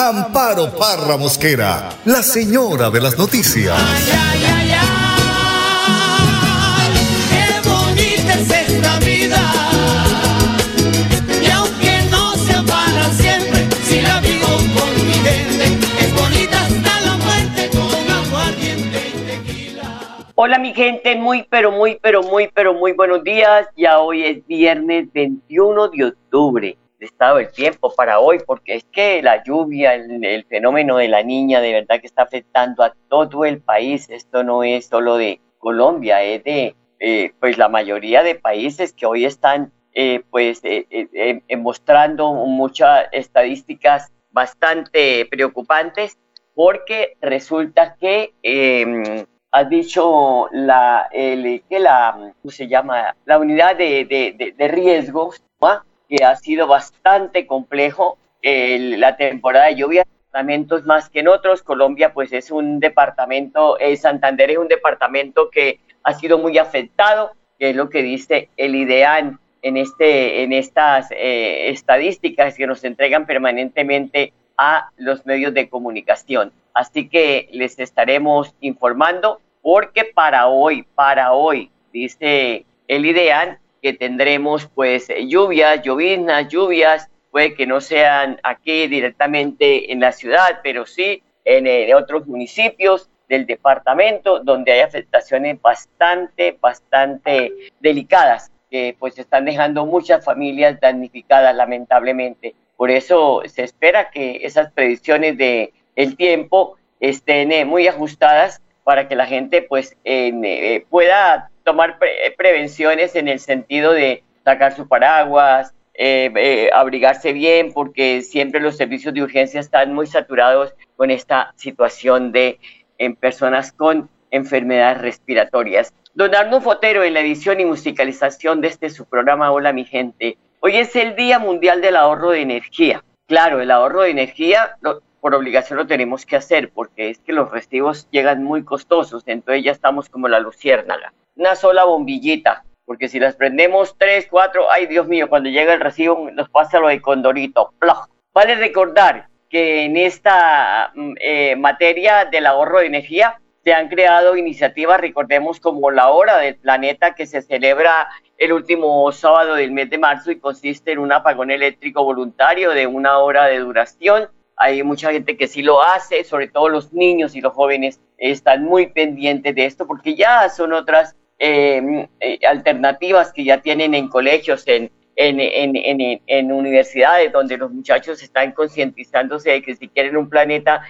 Amparo Parra Mosquera, la señora de las noticias. Ay, ay, ay, qué bonita es esta vida. Y aunque no sea para siempre, si la vivo con mi gente, es bonita hasta la muerte con aguardiente y tequila. Hola mi gente, muy pero muy pero muy pero muy buenos días. Ya hoy es viernes 21 de octubre. Estado del tiempo para hoy, porque es que la lluvia, el, fenómeno de la niña, de verdad que está afectando a todo el país. Esto no es solo de Colombia, es de eh, pues la mayoría de países que hoy están eh, pues eh, eh, eh, mostrando muchas estadísticas bastante preocupantes porque resulta que eh, has dicho la, el, que la, ¿cómo se llama? La unidad de, de, de, de riesgos, ¿va? Que ha sido bastante complejo la temporada de lluvia, departamentos más que en otros. Colombia, pues es un departamento, eh, Santander es un departamento que ha sido muy afectado, que es lo que dice el IDEAN en, este, en estas eh, estadísticas que nos entregan permanentemente a los medios de comunicación. Así que les estaremos informando porque para hoy, para hoy, dice el IDEAN, que tendremos pues lluvias, lloviznas, lluvias, puede que no sean aquí directamente en la ciudad, pero sí en, eh, otros municipios del departamento donde hay afectaciones bastante, bastante delicadas, que pues están dejando muchas familias damnificadas lamentablemente. Por eso se espera que esas predicciones de el tiempo estén eh, muy ajustadas para que la gente pues eh, pueda tomar pre- prevenciones en el sentido de sacar su paraguas, eh, eh, abrigarse bien, porque siempre los servicios de urgencia están muy saturados con esta situación de personas con enfermedades respiratorias. Don Arno Fotero en la edición y musicalización de este su programa Hola mi gente. Hoy es el Día Mundial del Ahorro de Energía. Claro, el ahorro de energía por obligación lo tenemos que hacer porque es que los recibos llegan muy costosos, entonces ya estamos como la luciérnaga. Una sola bombillita, porque si las prendemos tres, cuatro, ay Dios mío, cuando llega el recibo nos pasa lo de Condorito. Vale recordar que en esta mm, eh, materia del ahorro de energía se han creado iniciativas, recordemos, como la Hora del Planeta, que se celebra el último sábado del mes de marzo y consiste en un apagón eléctrico voluntario de una hora de duración. Hay mucha gente que sí lo hace, sobre todo los niños y los jóvenes están muy pendientes de esto porque ya son otras eh, eh, alternativas que ya tienen en colegios, en, universidades, donde los muchachos están concientizándose de que si quieren un planeta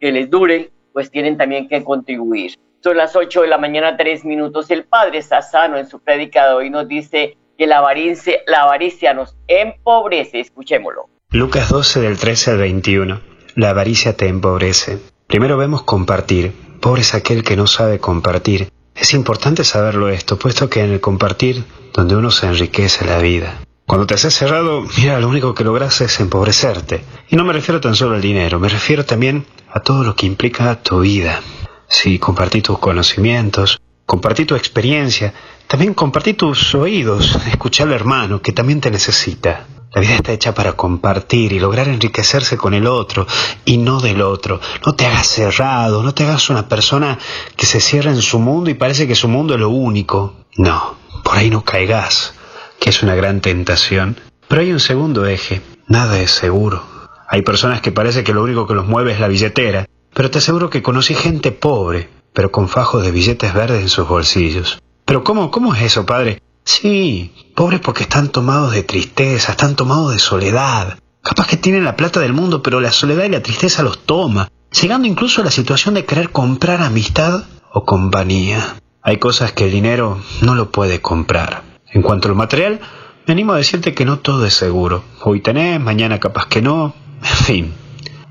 que les dure, pues tienen también que contribuir. Son las 8 de la mañana, 3 minutos. El padre Sassano en su prédica de hoy nos dice que la avaricia, la avaricia nos empobrece. Escuchémoslo. Lucas 12 del 13 al 21. La avaricia te empobrece. Primero vemos compartir. Pobre es aquel que no sabe compartir. Es importante saberlo esto, puesto que en el compartir donde uno se enriquece la vida. Cuando te haces cerrado, mira, lo único que logras es empobrecerte. Y no me refiero tan solo al dinero, me refiero también a todo lo que implica tu vida. Si compartí tus conocimientos, compartí tu experiencia, también compartí tus oídos, escucha al hermano que también te necesita. La vida está hecha para compartir y lograr enriquecerse con el otro y no del otro. No te hagas cerrado, no te hagas una persona que se cierra en su mundo y parece que su mundo es lo único. No, por ahí no caigas, que es una gran tentación. Pero hay un segundo eje, nada es seguro. Hay personas que parece que lo único que los mueve es la billetera, pero te aseguro que conocí gente pobre, pero con fajos de billetes verdes en sus bolsillos. Pero ¿cómo, cómo es eso, padre? Sí, pobres porque están tomados de tristeza, están tomados de soledad. Capaz que tienen la plata del mundo, pero la soledad y la tristeza los toma, llegando incluso a la situación de querer comprar amistad o compañía. Hay cosas que el dinero no lo puede comprar. En cuanto a lo material, me animo a decirte que no todo es seguro. Hoy tenés, mañana capaz que no. En fin,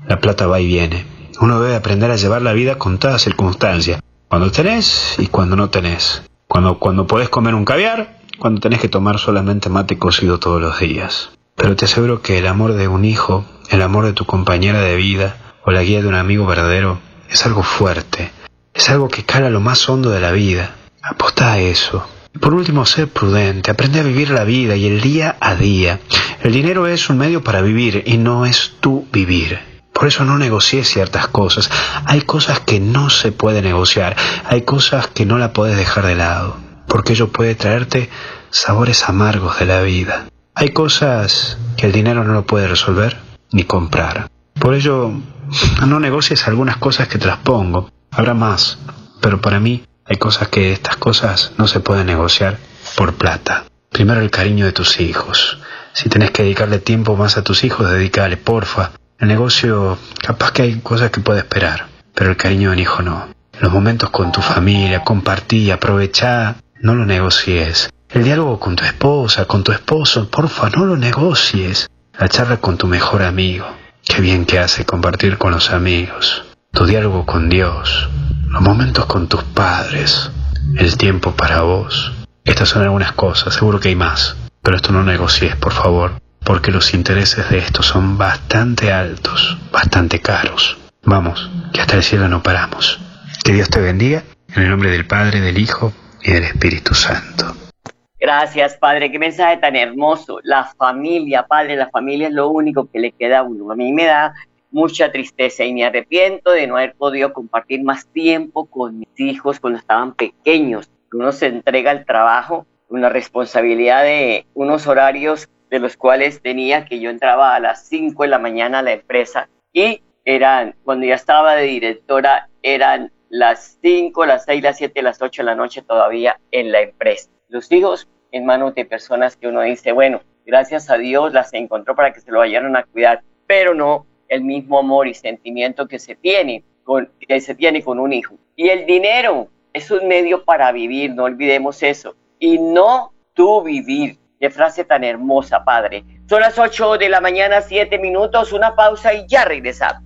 La plata va y viene. Uno debe aprender a llevar la vida con todas circunstancias. Cuando tenés y cuando no tenés. Cuando, cuando podés comer un caviar, cuando tenés que tomar solamente mate cocido todos los días. Pero te aseguro que el amor de un hijo, el amor de tu compañera de vida o la guía de un amigo verdadero es algo fuerte. Es algo que cala lo más hondo de la vida. Aposta a eso. Y por último, sé prudente, aprende a vivir la vida y el día a día. El dinero es un medio para vivir y no es tu vivir. Por eso no negocies ciertas cosas. Hay cosas que no se puede negociar. Hay cosas que no la puedes dejar de lado. Porque ello puede traerte sabores amargos de la vida. Hay cosas que el dinero no lo puede resolver ni comprar. Por ello, no negocies algunas cosas que te las pongo. Habrá más. Pero para mí hay cosas que estas cosas no se pueden negociar por plata. Primero el cariño de tus hijos. Si tenés que dedicarle tiempo más a tus hijos, dedícale, porfa. El negocio, capaz que hay cosas que puede esperar, pero el cariño de un hijo no. Los momentos con tu familia, compartí, aprovechá, no lo negocies. El diálogo con tu esposa, con tu esposo, porfa, no lo negocies. La charla con tu mejor amigo. Qué bien que hace compartir con los amigos. Tu diálogo con Dios. Los momentos con tus padres. El tiempo para vos. Estas son algunas cosas, seguro que hay más. Pero esto no negocies, por favor porque los intereses de esto son bastante altos, bastante caros. Vamos, que hasta el cielo no paramos. Que Dios te bendiga, en el nombre del Padre, del Hijo y del Espíritu Santo. Gracias, Padre. Qué mensaje tan hermoso. La familia, Padre, la familia es lo único que le queda a uno. A mí me da mucha tristeza y me arrepiento de no haber podido compartir más tiempo con mis hijos cuando estaban pequeños. Uno se entrega al trabajo con la responsabilidad de unos horarios de los cuales tenía que yo entraba a las 5 de la mañana a la empresa y eran, cuando ya estaba de directora, eran las 5, las 6, las 7, las 8 de la noche todavía en la empresa. Los hijos en manos de personas que uno dice, bueno, gracias a Dios las encontró para que se lo vayan a cuidar, pero no el mismo amor y sentimiento que se tiene con, que se tiene con un hijo. Y el dinero es un medio para vivir, no olvidemos eso. Y no tú vivir. Qué frase tan hermosa, padre. Son las 8 de la mañana, 7 minutos, una pausa y ya regresamos.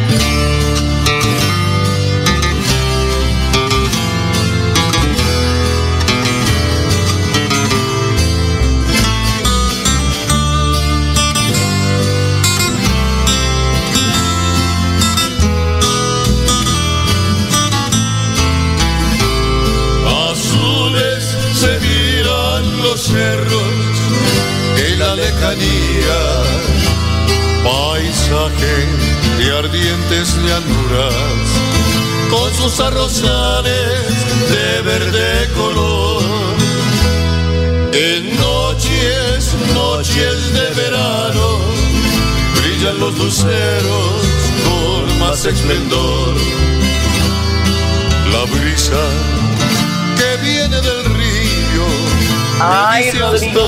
Llanuras, con sus arrozales de verde color. En noches, noches de verano, brillan los luceros con más esplendor. La brisa que viene del Ay, Rodrigo,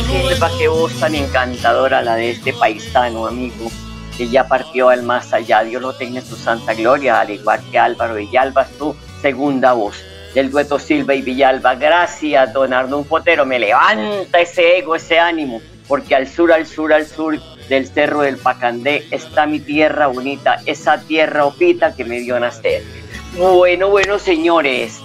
qué voz tan encantadora la de este paisano, amigo, que ya partió al más allá. Dios lo tenga en su santa gloria, al igual que Álvaro Villalba, su segunda voz del dueto Silva y Villalba. Gracias, don Arnulfo Potero. Me levanta ese ego, ese ánimo, porque al sur, al sur, al sur del Cerro del Pacandé está mi tierra bonita, esa tierra opita que me dio nacer. Bueno, bueno, señores,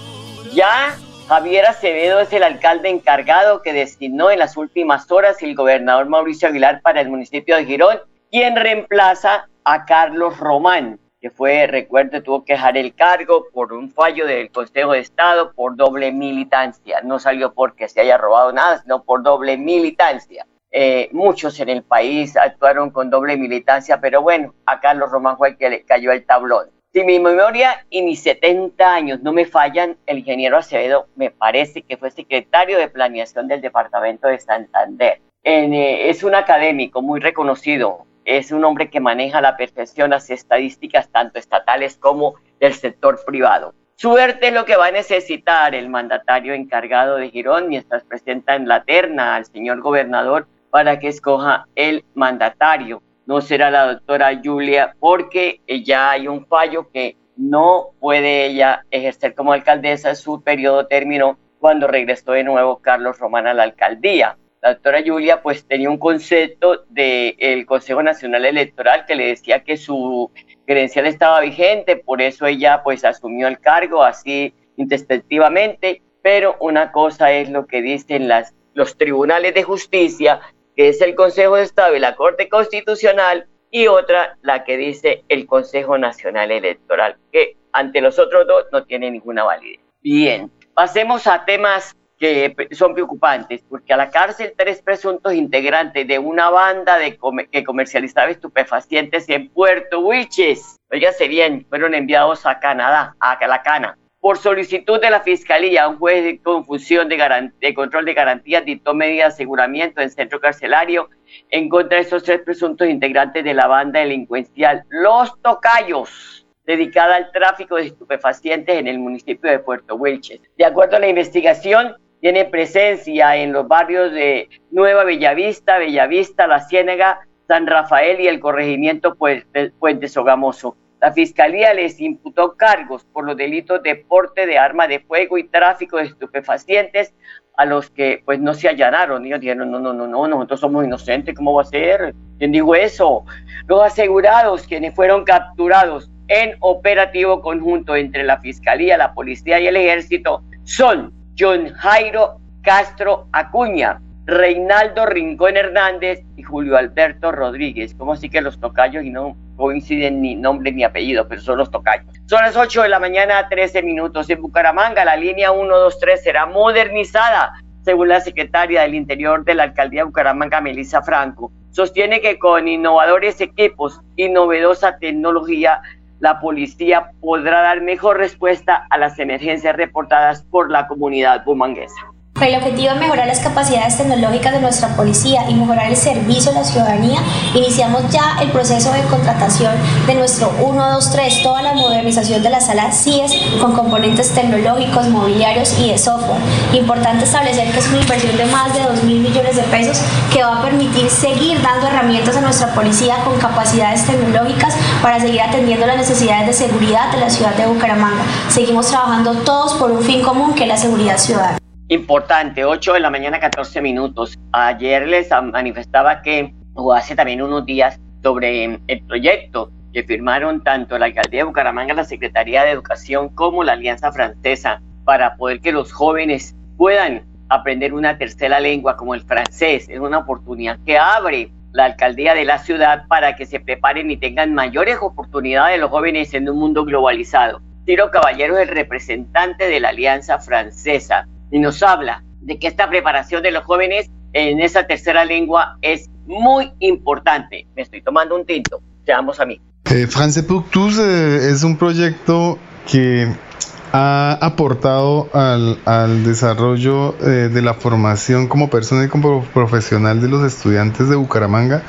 ya Javier Acevedo es el alcalde encargado que designó en las últimas horas el gobernador Mauricio Aguilar para el municipio de Girón, quien reemplaza a Carlos Román, que fue, recuerde, tuvo que dejar el cargo por un fallo del Consejo de Estado por doble militancia. No salió porque se haya robado nada, sino por doble militancia. Eh, muchos en el país actuaron con doble militancia, pero bueno, a Carlos Román fue el que le cayó el tablón. Si mi memoria y mis 70 años no me fallan, el ingeniero Acevedo me parece que fue secretario de planeación del departamento de Santander. Eh, es un académico muy reconocido, es un hombre que maneja la perfección las estadísticas tanto estatales como del sector privado. Suerte es lo que va a necesitar el mandatario encargado de Girón mientras presenta en la terna al señor gobernador para que escoja el mandatario. No será la doctora Julia porque ya hay un fallo que no puede ella ejercer como alcaldesa. Su periodo terminó cuando regresó de nuevo Carlos Román a la alcaldía. La doctora Julia pues tenía un concepto del Consejo Nacional Electoral que le decía que su credencial estaba vigente, por eso ella pues asumió el cargo así intempestivamente, pero una cosa es lo que dicen los tribunales de justicia que es el Consejo de Estado y la Corte Constitucional, y otra, la que dice el Consejo Nacional Electoral, que ante los otros dos no tiene ninguna validez. Bien, pasemos a temas que son preocupantes, porque a la cárcel tres presuntos integrantes de una banda de que comercializaba estupefacientes en Puerto Wilches, oígase bien, fueron enviados a Canadá, a la Cana, por solicitud de la Fiscalía, un juez de confusión de, control de garantías dictó medida de aseguramiento en centro carcelario en contra de esos tres presuntos integrantes de la banda delincuencial Los Tocayos, dedicada al tráfico de estupefacientes en el municipio de Puerto Wilches. De acuerdo a la investigación, tiene presencia en los barrios de Nueva Bellavista, Bellavista, La Ciénaga, San Rafael y el corregimiento Puente Sogamoso. La fiscalía les imputó cargos por los delitos de porte de arma de fuego y tráfico de estupefacientes a los que pues no se allanaron. Ellos dijeron, no, no, no, no, nosotros somos inocentes, ¿cómo va a ser? ¿Quién dijo eso? Los asegurados, quienes fueron capturados en operativo conjunto entre la Fiscalía, la Policía y el Ejército, son John Jairo Castro Acuña, Reinaldo Rincón Hernández y Julio Alberto Rodríguez. ¿Cómo así que los tocayos y no coinciden ni nombre ni apellido, pero son los tocayos? Son las 8 de la mañana, 13 minutos. En Bucaramanga, la línea 123 será modernizada, según la secretaria del Interior de la Alcaldía de Bucaramanga, Melissa Franco. Sostiene que con innovadores equipos y novedosa tecnología, la policía podrá dar mejor respuesta a las emergencias reportadas por la comunidad bumanguesa. El objetivo de mejorar las capacidades tecnológicas de nuestra policía y mejorar el servicio a la ciudadanía, iniciamos ya el proceso de contratación de nuestro 123, toda la modernización de la sala CIES con componentes tecnológicos, mobiliarios y de software. Importante establecer que es una inversión de más de 2 mil millones de pesos que va a permitir seguir dando herramientas a nuestra policía con capacidades tecnológicas para seguir atendiendo las necesidades de seguridad de la ciudad de Bucaramanga. Seguimos trabajando todos por un fin común que es la seguridad ciudadana. Importante, 8 de la mañana, 14 minutos. Ayer les manifestaba que, o hace también unos días, sobre el proyecto que firmaron tanto la alcaldía de Bucaramanga, la Secretaría de Educación, como la Alianza Francesa, para poder que los jóvenes puedan aprender una tercera lengua como el francés. Es una oportunidad que abre la alcaldía de la ciudad para que se preparen y tengan mayores oportunidades los jóvenes en un mundo globalizado. Tiro Caballero es el representante de la Alianza Francesa y nos habla de que esta preparación de los jóvenes en esa tercera lengua es muy importante. Me estoy tomando un tinto, seamos amigos. Eh, France pour tous eh, es un proyecto que ha aportado al, desarrollo eh, de la formación como persona y como profesional de los estudiantes de Bucaramanga.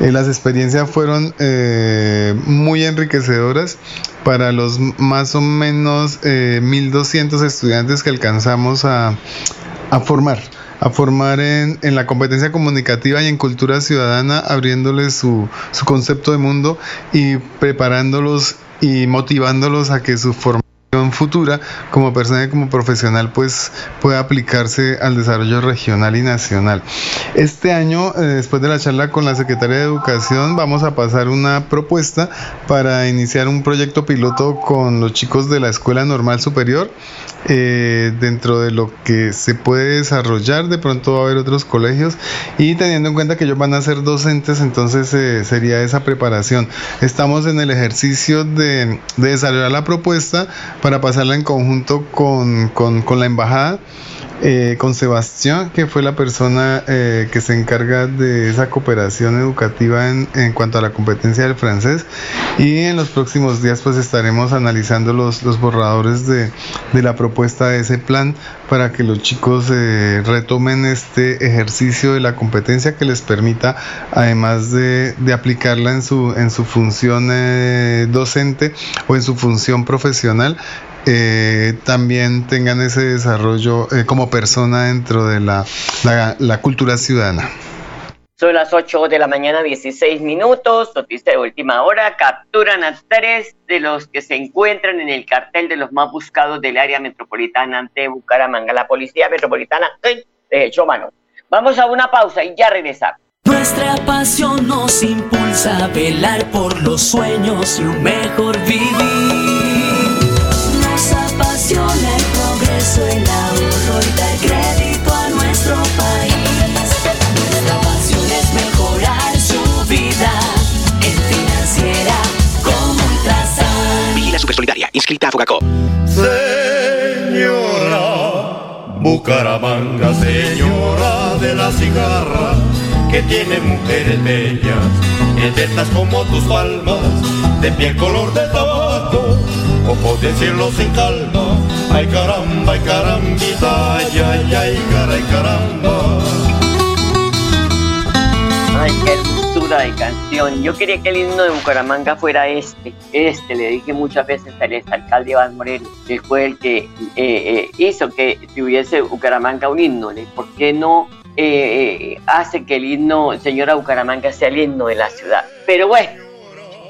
Eh, las experiencias fueron eh, muy enriquecedoras para los más o menos 1.200 estudiantes que alcanzamos a, formar a formar en, en, la competencia comunicativa y en cultura ciudadana, abriéndoles su, su concepto de mundo y preparándolos y motivándolos a que su formación futura como persona y como profesional pues puede aplicarse al desarrollo regional y nacional. Este año, eh, después de la charla con la Secretaría de Educación, vamos a pasar una propuesta para iniciar un proyecto piloto con los chicos de la Escuela Normal Superior. Eh, dentro de lo que se puede desarrollar, de pronto va a haber otros colegios y teniendo en cuenta que ellos van a ser docentes, entonces eh, sería esa preparación. Estamos en el ejercicio de, de desarrollar la propuesta para pasarla en conjunto con, con, la embajada. Eh, con Sebastián, que fue la persona eh, que se encarga de esa cooperación educativa en, en, cuanto a la competencia del francés. Y en los próximos días pues estaremos analizando los, borradores de, de, la propuesta de ese plan para que los chicos eh, retomen este ejercicio de la competencia que les permita, además de, de aplicarla en su, en su función docente o en su función profesional, eh, también tengan ese desarrollo eh, como persona dentro de la, la, cultura ciudadana. Son las 8 de la mañana, 16 minutos, noticia de última hora, capturan a tres de los que se encuentran en el cartel de los más buscados del área metropolitana ante Bucaramanga. La policía metropolitana de hecho mano. Vamos a una pausa y ya regresamos. Nuestra pasión nos impulsa a velar por los sueños y un mejor vivir inscrita a Focacop. Señora, Bucaramanga, señora de la cigarra, que tiene mujeres bellas, eternas como tus palmas, de piel color de tabaco o decirlo sin calma. Ay caramba, ay carambita, ay ay ay, caray caramba. Ay, qué de canción. Yo quería que el himno de Bucaramanga fuera este. Este, le dije muchas veces al alcalde Iván Moreno, que fue el que eh, eh, hizo que tuviese Bucaramanga un himno. ¿Por qué no eh, hace que el himno Señora Bucaramanga sea el himno de la ciudad? Pero bueno,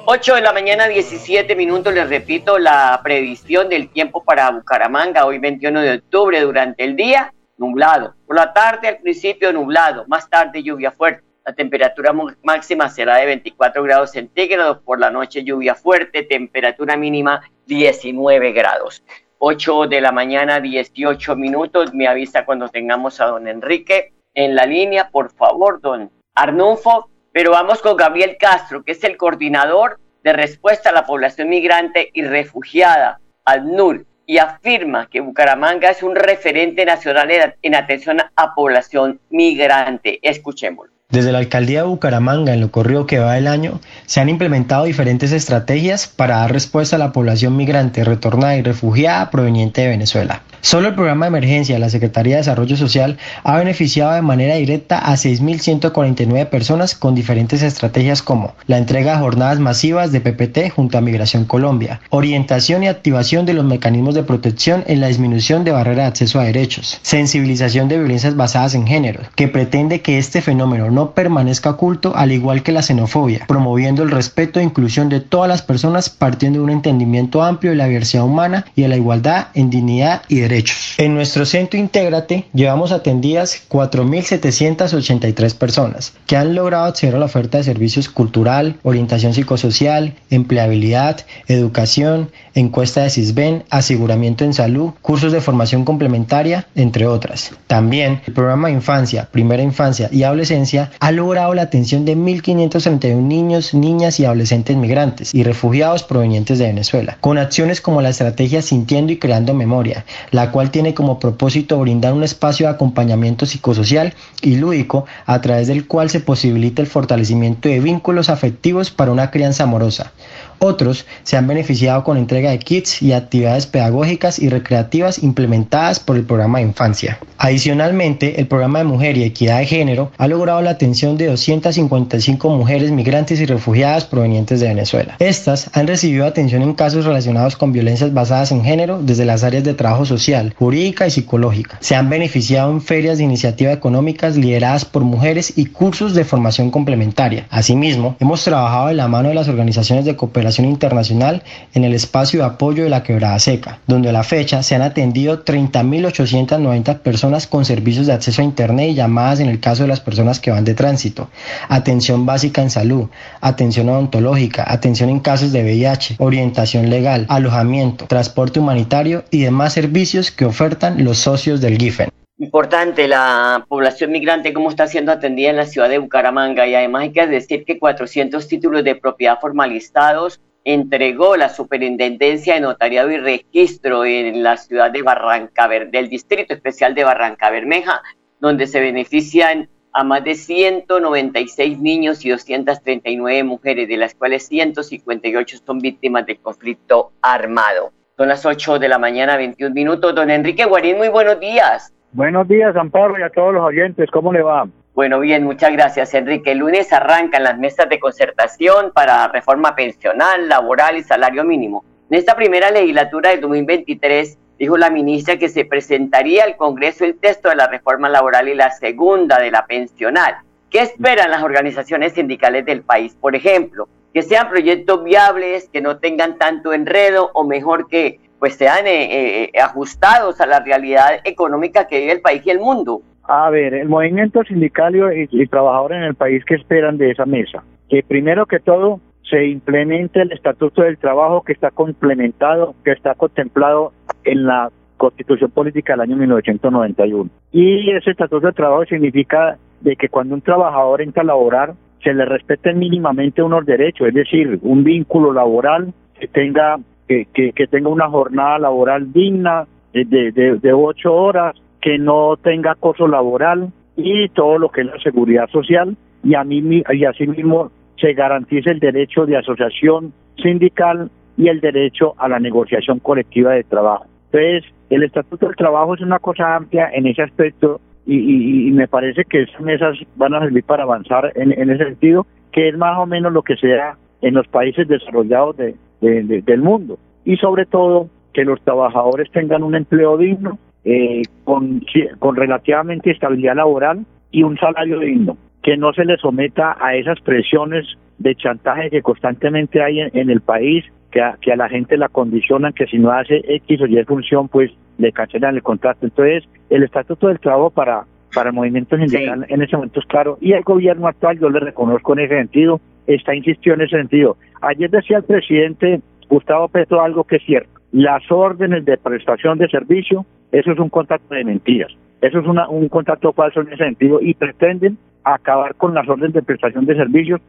8 de la mañana, 17 minutos, les repito la previsión del tiempo para Bucaramanga, hoy 21 de octubre, durante el día, nublado. Por la tarde, al principio, nublado, más tarde, lluvia fuerte. La temperatura máxima será de 24 grados centígrados, por la noche, lluvia fuerte, temperatura mínima 19 grados. 8 de la mañana, 18 minutos, me avisa cuando tengamos a don Enrique en la línea, por favor, don Arnulfo, pero vamos con Gabriel Castro, que es el coordinador de respuesta a la población migrante y refugiada, al NUR, y afirma que Bucaramanga es un referente nacional en atención a población migrante. Escuchémoslo. Desde la alcaldía de Bucaramanga, en lo corrido que va el año, se han implementado diferentes estrategias para dar respuesta a la población migrante retornada y refugiada proveniente de Venezuela. Solo el programa de emergencia de la Secretaría de Desarrollo Social ha beneficiado de manera directa a 6.149 personas con diferentes estrategias como la entrega de jornadas masivas de PPT junto a Migración Colombia, orientación y activación de los mecanismos de protección en la disminución de barreras de acceso a derechos, sensibilización de violencias basadas en género, que pretende que este fenómeno no permanezca oculto al igual que la xenofobia, promoviendo el respeto e inclusión de todas las personas partiendo de un entendimiento amplio de la diversidad humana y de la igualdad en dignidad y derechos en nuestro centro Intégrate llevamos atendidas 4.783 personas que han logrado acceder a la oferta de servicios cultural, orientación psicosocial, empleabilidad, educación, encuesta de CISBEN, aseguramiento en salud, cursos de formación complementaria, entre otras. También el programa infancia, primera infancia y adolescencia ha logrado la atención de 1.531 niños, niñas y adolescentes migrantes y refugiados provenientes de Venezuela, con acciones como la estrategia Sintiendo y Creando Memoria, la la cual tiene como propósito brindar un espacio de acompañamiento psicosocial y lúdico a través del cual se posibilita el fortalecimiento de vínculos afectivos para una crianza amorosa. Otros se han beneficiado con entrega de kits y actividades pedagógicas y recreativas implementadas por el programa de infancia. Adicionalmente, el programa de mujer y equidad de género ha logrado la atención de 255 mujeres migrantes y refugiadas provenientes de Venezuela. Estas han recibido atención en casos relacionados con violencias basadas en género desde las áreas de trabajo social, jurídica y psicológica. Se han beneficiado en ferias de iniciativa económicas lideradas por mujeres y cursos de formación complementaria. Asimismo, hemos trabajado en la mano de las organizaciones de cooperación internacional en el espacio de apoyo de la quebrada seca, donde a la fecha se han atendido 30.890 personas con servicios de acceso a Internet y llamadas en el caso de las personas que van de tránsito, atención básica en salud, atención odontológica, atención en casos de VIH, orientación legal, alojamiento, transporte humanitario y demás servicios que ofertan los socios del GIFEN. Importante la población migrante, cómo está siendo atendida en la ciudad de Bucaramanga y además hay que decir que 400 títulos de propiedad formalizados entregó la Superintendencia de Notariado y Registro en la ciudad de Barranca del Distrito Especial de Barranca Bermeja, donde se benefician a más de 196 niños y 239 mujeres, de las cuales 158 son víctimas del conflicto armado. Son las 8 de la mañana, 21 minutos. Don Enrique Guarín, muy buenos días. Buenos días, Amparo, y a todos los oyentes. ¿Cómo le va? Bueno, bien, muchas gracias, Enrique. El lunes arrancan las mesas de concertación para reforma pensional, laboral y salario mínimo. En esta primera legislatura del 2023, dijo la ministra que se presentaría al Congreso el texto de la reforma laboral y la segunda de la pensional. ¿Qué esperan las organizaciones sindicales del país? Por ejemplo, que sean proyectos viables, que no tengan tanto enredo o mejor que pues sean eh, eh, ajustados a la realidad económica que vive el país y el mundo. A ver, el movimiento sindical y, y trabajadores en el país que esperan de esa mesa, que primero que todo se implemente el estatuto del trabajo que está complementado, que está contemplado en la Constitución Política del año 1991. Y ese estatuto del trabajo significa de que cuando un trabajador entra a laborar, se le respeten mínimamente unos derechos, es decir, un vínculo laboral que tenga que, tenga una jornada laboral digna de, de, ocho horas, que no tenga acoso laboral y todo lo que es la seguridad social y a mí y asimismo se garantice el derecho de asociación sindical y el derecho a la negociación colectiva de trabajo. Entonces, el Estatuto del Trabajo es una cosa amplia en ese aspecto y, me parece que esas mesas van a servir para avanzar en, en ese sentido, que es más o menos lo que se da en los países desarrollados de, del mundo. Y sobre todo que los trabajadores tengan un empleo digno, eh, con, con relativamente estabilidad laboral y un salario digno, que no se les someta a esas presiones de chantaje que constantemente hay en, el país, que a, que a la gente la condicionan que si no hace X o Y función, pues le cancelan el contrato. Entonces, el Estatuto del Trabajo para, para el movimiento sindical en ese momento es claro, y el gobierno actual, yo le reconozco en ese sentido, está insistió en ese sentido. Ayer decía el presidente Gustavo Petro algo que es cierto. Las órdenes de prestación de servicio, eso es un contrato de mentiras. Eso es una, un contrato falso en ese sentido y pretenden acabar con las órdenes de prestación de servicios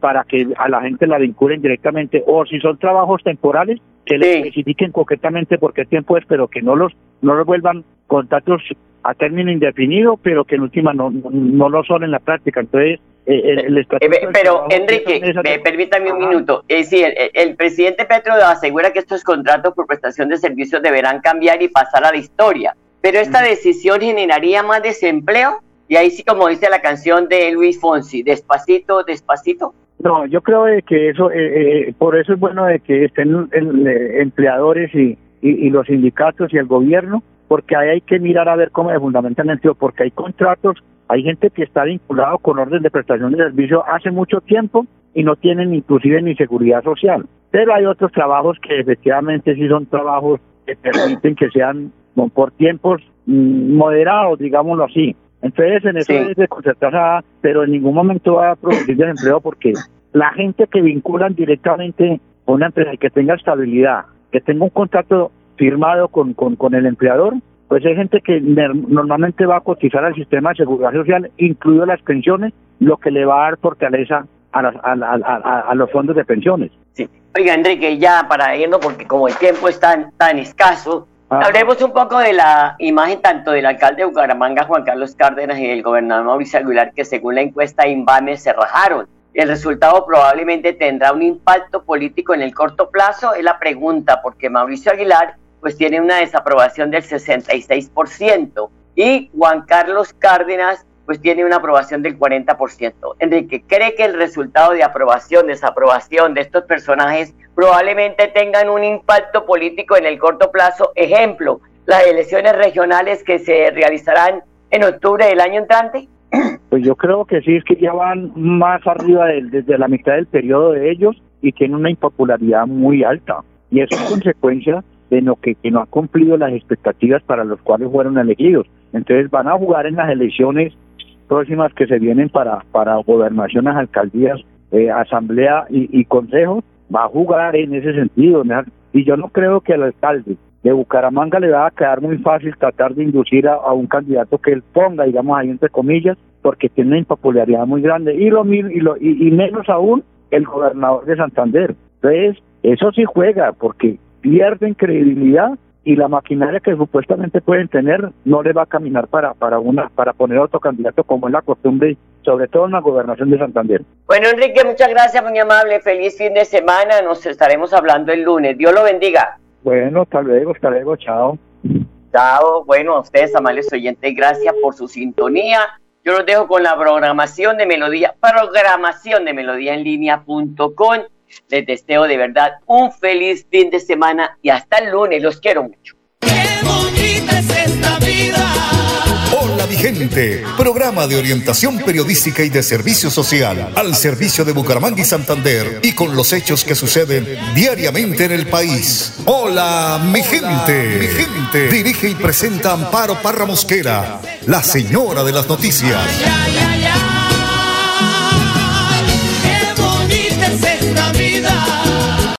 para que a la gente la vinculen directamente o si son trabajos temporales que le especifiquen concretamente por qué tiempo es pero que no los no los vuelvan contratos a término indefinido pero que en última no, no, lo son en la práctica entonces eh, el, eh, pero Enrique permítame un minuto. Es decir el, el, presidente Petro asegura que estos contratos por prestación de servicios deberán cambiar y pasar a la historia. Pero esta decisión generaría más desempleo. Y ahí sí como dice la canción de Luis Fonsi despacito despacito. No, yo creo que eso, eh, eh, por eso es bueno de que estén eh, empleadores y, y, los sindicatos y el gobierno, porque ahí hay que mirar a ver cómo es fundamentalmente, porque hay contratos, hay gente que está vinculado con orden de prestación de servicio hace mucho tiempo y no tienen inclusive ni seguridad social. Pero hay otros trabajos que efectivamente sí son trabajos que permiten que sean por tiempos mm, moderados, digámoslo así. Entonces, en eso es de concertar, pero en ningún momento va a producir desempleo porque la gente que vinculan directamente con una empresa que tenga estabilidad, que tenga un contrato firmado con, con, el empleador, pues hay gente que normalmente va a cotizar al sistema de seguridad social, incluido las pensiones, lo que le va a dar fortaleza a, a, los fondos de pensiones. Sí. Oiga, Enrique, ya para irnos, porque como el tiempo es tan, tan escaso, Hablemos un poco de la imagen tanto del alcalde de Bucaramanga, Juan Carlos Cárdenas, y del gobernador Mauricio Aguilar, que según la encuesta INVAME se rajaron. El resultado probablemente tendrá un impacto político en el corto plazo, es la pregunta, porque Mauricio Aguilar pues tiene una desaprobación del 66% y Juan Carlos Cárdenas pues tiene una aprobación del 40%. Enrique, ¿cree que el resultado de aprobación, desaprobación de estos personajes probablemente tengan un impacto político en el corto plazo? Ejemplo, las elecciones regionales que se realizarán en octubre del año entrante. Pues yo creo que sí, es que ya van más arriba del- desde la mitad del periodo de ellos y tienen una impopularidad muy alta. Y eso es consecuencia lo que, que no han cumplido las expectativas para los cuales fueron elegidos. Entonces van a jugar en las elecciones próximas que se vienen para, para gobernaciones, alcaldías, eh, asamblea y, consejos, va a jugar en ese sentido. Y yo no creo que al alcalde de Bucaramanga le va a quedar muy fácil tratar de inducir a, a un candidato que él ponga, digamos ahí entre comillas, porque tiene una impopularidad muy grande. Y, lo, y, lo, y, y menos aún el gobernador de Santander. Entonces, eso sí juega, porque pierden credibilidad y la maquinaria que supuestamente pueden tener no les va a caminar para para una para poner otro candidato como es la costumbre sobre todo en la gobernación de Santander. Bueno, Enrique, muchas gracias, muy amable. Feliz fin de semana. Nos estaremos hablando el lunes. Dios lo bendiga. Bueno, hasta luego, hasta luego, chao. Chao. Bueno, a ustedes, amables oyentes, gracias por su sintonía. Yo los dejo con la programación de Melodía, programación de melodía en línea.com. Les deseo de verdad un feliz fin de semana y hasta el lunes. Los quiero mucho. bonita es esta vida. Hola mi gente, programa de orientación periodística y de servicio social al servicio de Bucaramanga y Santander y con los hechos que suceden diariamente en el país. Hola mi gente, mi gente. Dirige y presenta Amparo Parra Mosquera, la señora de las noticias. Ay, ay, esta vida.